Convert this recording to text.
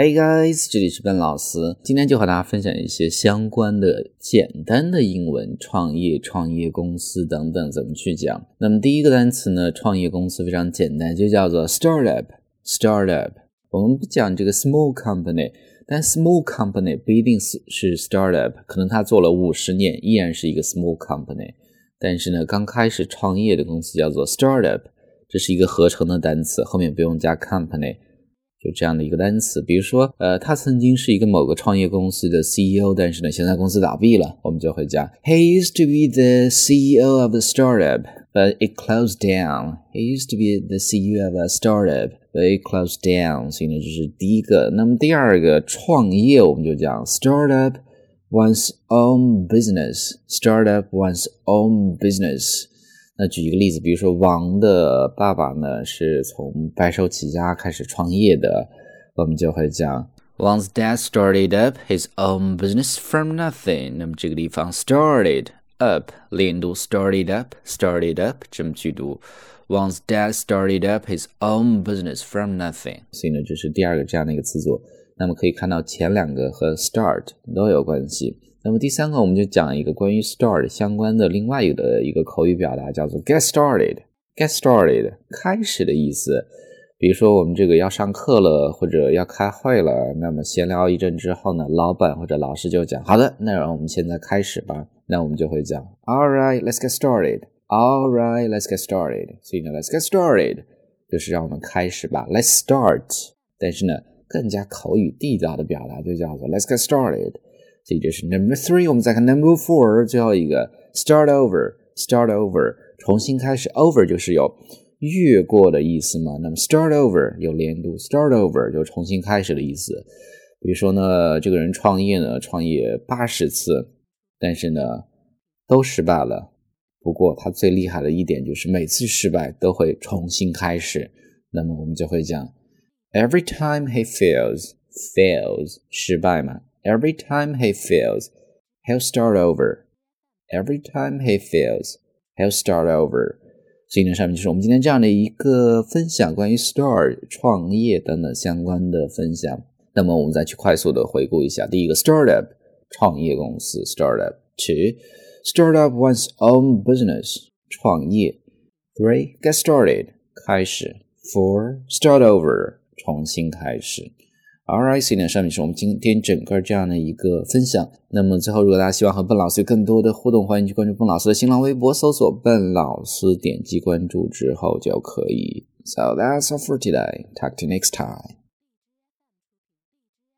Hey guys，这里是笨老师，今天就和大家分享一些相关的简单的英文，创业、创业公司等等怎么去讲。那么第一个单词呢，创业公司非常简单，就叫做 startup。startup，我们不讲这个 small company，但 small company 不一定是是 startup，可能他做了五十年依然是一个 small company。但是呢，刚开始创业的公司叫做 startup，这是一个合成的单词，后面不用加 company。就这样的一个单词，比如说，呃，他曾经是一个某个创业公司的 CEO，但是呢，现在公司倒闭了，我们就会讲，He used to be the CEO of a startup, but it closed down. He used to be the CEO of a startup, but it closed down. 所以呢，这是第一个。那么第二个创业，我们就讲 startup one's own business. Startup one's own business. 那举一个例子，比如说王的爸爸呢是从白手起家开始创业的，我们就会讲 One's dad started up his own business from nothing。那么这个地方 started up 连读 started up started up 这么去读。One's dad started up his own business from nothing。所以呢，这是第二个这样的一个词组。那么可以看到前两个和 start 都有关系。那么第三个，我们就讲一个关于 start 相关的另外一个一个口语表达，叫做 get started。get started 开始的意思。比如说我们这个要上课了，或者要开会了，那么闲聊一阵之后呢，老板或者老师就讲，好的，那让我们现在开始吧。那我们就会讲，All right, let's get started. All right, let's get started. 所以呢，let's get started 就是让我们开始吧，let's start。但是呢，更加口语地道的表达就叫做 let's get started。所以这是 number three。我们再看 number four，最后一个 start over，start over，重新开始。over 就是有越过的意思嘛。那么 start over 有连读，start over 就重新开始的意思。比如说呢，这个人创业呢，创业八十次，但是呢都失败了。不过他最厉害的一点就是每次失败都会重新开始。那么我们就会讲 every time he fails，fails 失败嘛。Every time he fails, he'll start over. Every time he fails, he'll start over. 所以呢，上面就是我们今天这样的一个分享，关于 start 创业等等相关的分享。那么我们再去快速的回顾一下：第一个，startup 创业公司，startup two startup one's own business 创业；three get started 开始；four start over 重新开始。 RIC 呢，上面是我们今天整个这样的一个分享。那么最后，如果大家希望和笨老师有更多的互动，欢迎去关注笨老师的新浪微博，搜索“笨老师”，点击关注之后就可以。So that's all for today. Talk to you next time.